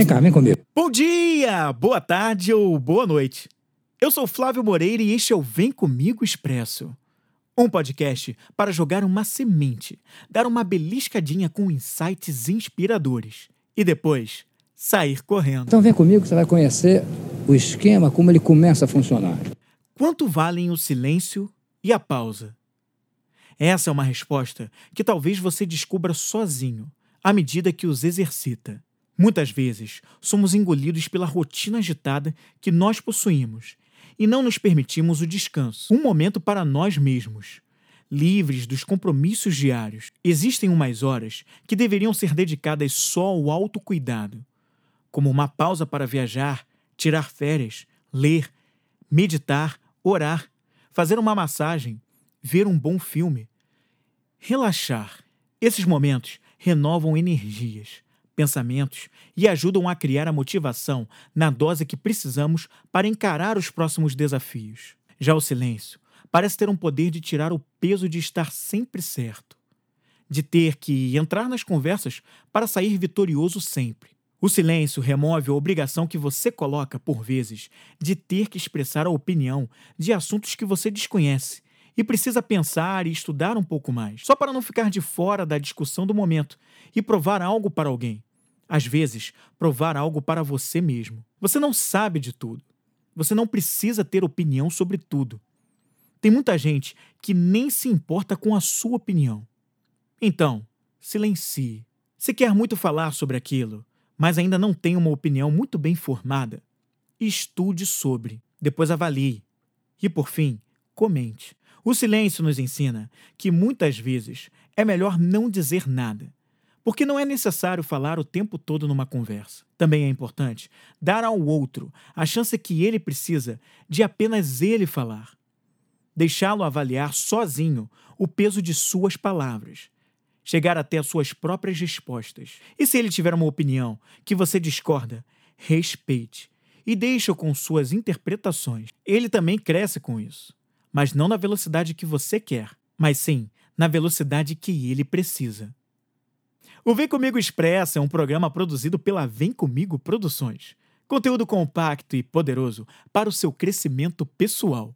Vem cá, vem comigo. Bom dia, boa tarde ou boa noite. Eu sou Flávio Moreira e este é o Vem Comigo Expresso. Um podcast para jogar uma semente, dar uma beliscadinha com insights inspiradores e depois sair correndo. Então vem comigo que você vai conhecer o esquema, como ele começa a funcionar. Quanto valem o silêncio e a pausa? Essa é uma resposta que talvez você descubra sozinho, à medida que os exercita. Muitas vezes, somos engolidos pela rotina agitada que nós possuímos e não nos permitimos o descanso, um momento para nós mesmos. Livres dos compromissos diários, existem umas horas que deveriam ser dedicadas só ao autocuidado, como uma pausa para viajar, tirar férias, ler, meditar, orar, fazer uma massagem, ver um bom filme, relaxar. Esses momentos renovam energias, pensamentos e ajudam a criar a motivação na dose que precisamos para encarar os próximos desafios. Já o silêncio parece ter um poder de tirar o peso de estar sempre certo, de ter que entrar nas conversas para sair vitorioso sempre. O silêncio remove a obrigação que você coloca, por vezes, de ter que expressar a opinião de assuntos que você desconhece e precisa pensar e estudar um pouco mais, só para não ficar de fora da discussão do momento e provar algo para alguém. Às vezes, provar algo para você mesmo. Você não sabe de tudo. Você não precisa ter opinião sobre tudo. Tem muita gente que nem se importa com a sua opinião. Então, silencie. Se quer muito falar sobre aquilo, mas ainda não tem uma opinião muito bem formada, estude sobre, depois avalie. E por fim, comente. O silêncio nos ensina que muitas vezes é melhor não dizer nada, porque não é necessário falar o tempo todo numa conversa. Também é importante dar ao outro a chance que ele precisa de apenas ele falar. Deixá-lo avaliar sozinho o peso de suas palavras chegar até as suas próprias respostas. E se ele tiver uma opinião que você discorda, respeite e deixe-o com suas interpretações. Ele também cresce com isso, mas não na velocidade que você quer, mas sim na velocidade que ele precisa. O Vem Comigo Expressa é um programa produzido pela Vem Comigo Produções. Conteúdo compacto e poderoso para o seu crescimento pessoal.